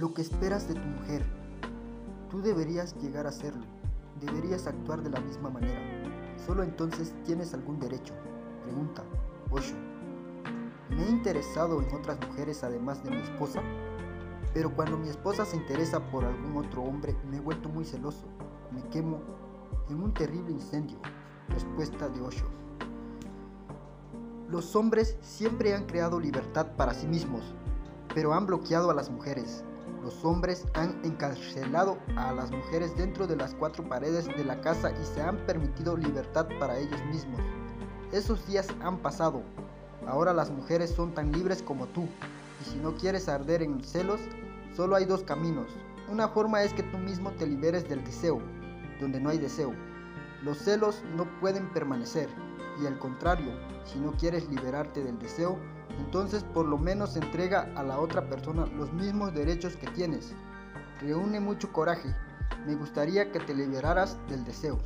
lo que esperas de tu mujer. Tú deberías llegar a hacerlo. Deberías actuar de la misma manera. Solo entonces tienes algún derecho. Pregunta 8. ¿Me he interesado en otras mujeres además de mi esposa? Pero cuando mi esposa se interesa por algún otro hombre, me he vuelto muy celoso. Me quemo en un terrible incendio. Respuesta de 8. Los hombres siempre han creado libertad para sí mismos, pero han bloqueado a las mujeres. Los hombres han encarcelado a las mujeres dentro de las cuatro paredes de la casa y se han permitido libertad para ellos mismos. Esos días han pasado. Ahora las mujeres son tan libres como tú. Y si no quieres arder en celos, solo hay dos caminos. Una forma es que tú mismo te liberes del deseo, donde no hay deseo. Los celos no pueden permanecer. Y al contrario, si no quieres liberarte del deseo, entonces por lo menos entrega a la otra persona los mismos derechos que tienes. Reúne mucho coraje. Me gustaría que te liberaras del deseo.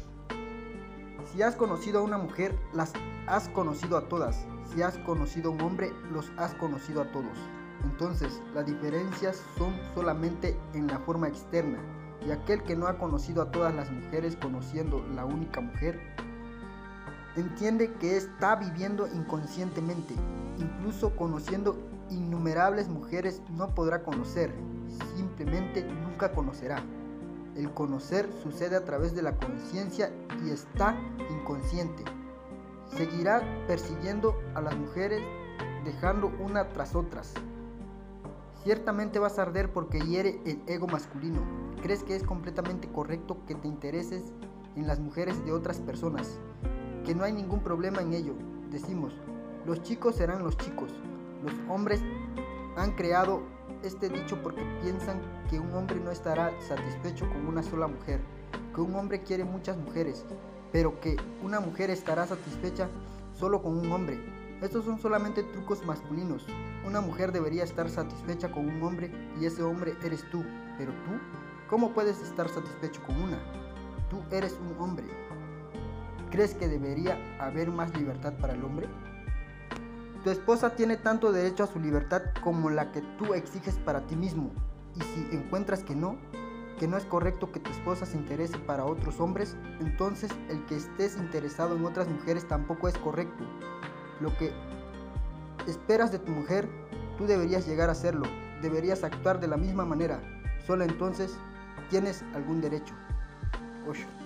Si has conocido a una mujer, las has conocido a todas. Si has conocido a un hombre, los has conocido a todos. Entonces, las diferencias son solamente en la forma externa. Y aquel que no ha conocido a todas las mujeres conociendo la única mujer, entiende que está viviendo inconscientemente. Incluso conociendo innumerables mujeres no podrá conocer, simplemente nunca conocerá. El conocer sucede a través de la conciencia y está inconsciente. Seguirá persiguiendo a las mujeres dejando una tras otras. Ciertamente vas a arder porque hiere el ego masculino. Crees que es completamente correcto que te intereses en las mujeres de otras personas que no hay ningún problema en ello. Decimos, los chicos serán los chicos. Los hombres han creado este dicho porque piensan que un hombre no estará satisfecho con una sola mujer, que un hombre quiere muchas mujeres, pero que una mujer estará satisfecha solo con un hombre. Estos son solamente trucos masculinos. Una mujer debería estar satisfecha con un hombre y ese hombre eres tú. Pero tú, ¿cómo puedes estar satisfecho con una? Tú eres un hombre. ¿Crees que debería haber más libertad para el hombre? Tu esposa tiene tanto derecho a su libertad como la que tú exiges para ti mismo. Y si encuentras que no, que no es correcto que tu esposa se interese para otros hombres, entonces el que estés interesado en otras mujeres tampoco es correcto. Lo que esperas de tu mujer, tú deberías llegar a hacerlo, deberías actuar de la misma manera. Solo entonces tienes algún derecho. 8.